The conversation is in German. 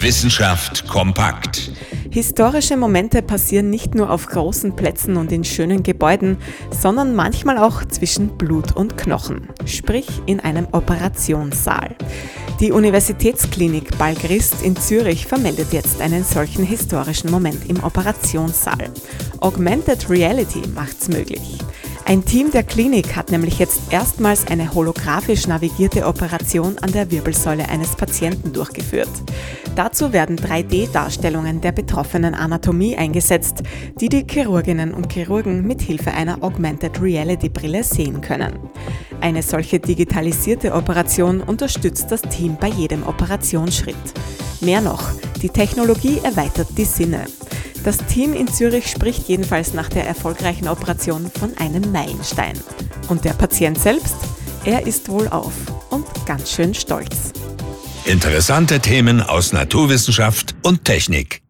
Wissenschaft kompakt. Historische Momente passieren nicht nur auf großen Plätzen und in schönen Gebäuden, sondern manchmal auch zwischen Blut und Knochen, sprich in einem Operationssaal. Die Universitätsklinik Balgrist in Zürich vermeldet jetzt einen solchen historischen Moment im Operationssaal. Augmented Reality macht's möglich. Ein Team der Klinik hat nämlich jetzt erstmals eine holographisch navigierte Operation an der Wirbelsäule eines Patienten durchgeführt. Dazu werden 3D-Darstellungen der betroffenen Anatomie eingesetzt, die die Chirurginnen und Chirurgen mit Hilfe einer Augmented Reality Brille sehen können. Eine solche digitalisierte Operation unterstützt das Team bei jedem Operationsschritt. Mehr noch, die Technologie erweitert die Sinne. Das Team in Zürich spricht jedenfalls nach der erfolgreichen Operation von einem Meilenstein. Und der Patient selbst? Er ist wohl auf und ganz schön stolz. Interessante Themen aus Naturwissenschaft und Technik.